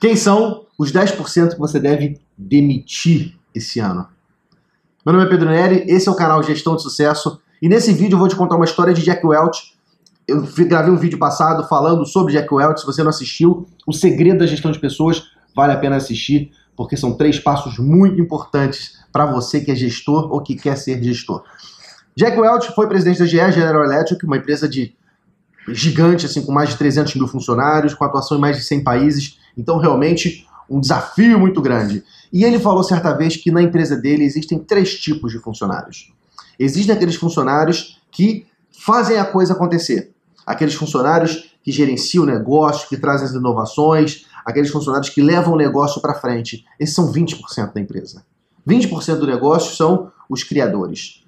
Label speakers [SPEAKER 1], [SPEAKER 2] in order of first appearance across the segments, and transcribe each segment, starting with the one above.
[SPEAKER 1] Quem são os 10% que você deve demitir esse ano? Meu nome é Pedro Neri, esse é o canal Gestão de Sucesso e nesse vídeo eu vou te contar uma história de Jack Welch. Eu gravei um vídeo passado falando sobre Jack Welch, se você não assistiu, o segredo da gestão de pessoas, vale a pena assistir, porque são três passos muito importantes para você que é gestor ou que quer ser gestor. Jack Welch foi presidente da GE, General Electric, uma empresa de gigante, assim, com mais de 300 mil funcionários, com atuação em mais de 100 países. Então, realmente, um desafio muito grande. E ele falou certa vez que na empresa dele existem três tipos de funcionários. Existem aqueles funcionários que fazem a coisa acontecer. Aqueles funcionários que gerenciam o negócio, que trazem as inovações, aqueles funcionários que levam o negócio para frente. Esses são 20% da empresa. 20% do negócio são os criadores.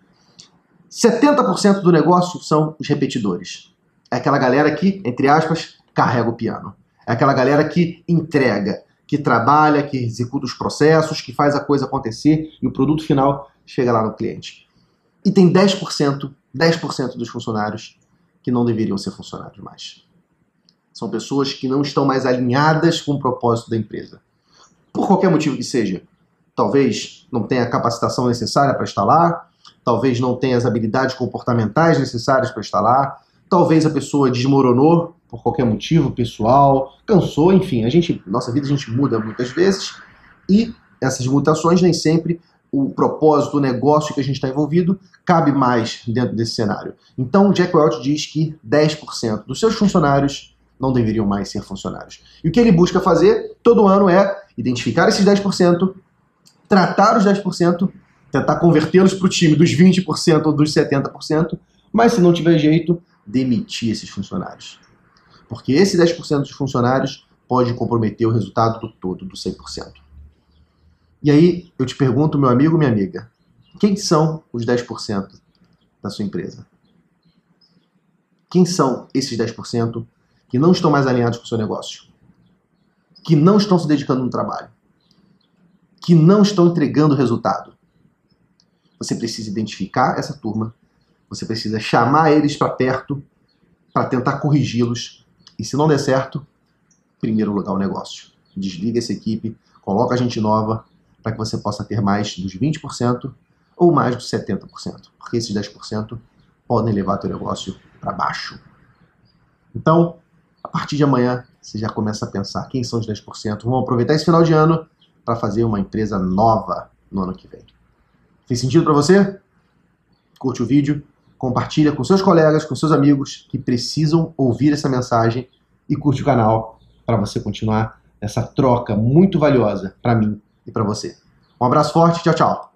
[SPEAKER 1] 70% do negócio são os repetidores. É aquela galera que, entre aspas, carrega o piano. É aquela galera que entrega, que trabalha, que executa os processos, que faz a coisa acontecer e o produto final chega lá no cliente. E tem 10%, 10% dos funcionários que não deveriam ser funcionários mais. São pessoas que não estão mais alinhadas com o propósito da empresa. Por qualquer motivo que seja. Talvez não tenha a capacitação necessária para estar lá, talvez não tenha as habilidades comportamentais necessárias para estar lá, talvez a pessoa desmoronou por qualquer motivo pessoal, cansou, enfim, a gente, nossa vida a gente muda muitas vezes e essas mutações nem sempre o propósito, o negócio que a gente está envolvido cabe mais dentro desse cenário. Então, Jack Welch diz que 10% dos seus funcionários não deveriam mais ser funcionários. E o que ele busca fazer todo ano é identificar esses 10%, tratar os 10%, tentar convertê-los para o time dos 20% ou dos 70%, mas se não tiver jeito, demitir esses funcionários. Porque esse 10% dos funcionários pode comprometer o resultado do todo, do 100%. E aí eu te pergunto, meu amigo, minha amiga, quem são os 10% da sua empresa? Quem são esses 10% que não estão mais alinhados com o seu negócio? Que não estão se dedicando no trabalho? Que não estão entregando resultado? Você precisa identificar essa turma, você precisa chamar eles para perto para tentar corrigi-los. E se não der certo, primeiro lugar o negócio. Desliga essa equipe, coloca a gente nova para que você possa ter mais dos 20% ou mais dos 70%, porque esses 10% podem levar teu negócio para baixo. Então, a partir de amanhã, você já começa a pensar quem são os 10%. Vamos aproveitar esse final de ano para fazer uma empresa nova no ano que vem. Fez sentido para você? Curte o vídeo, compartilha com seus colegas, com seus amigos que precisam ouvir essa mensagem e curte o canal para você continuar essa troca muito valiosa para mim e para você. Um abraço forte, tchau, tchau.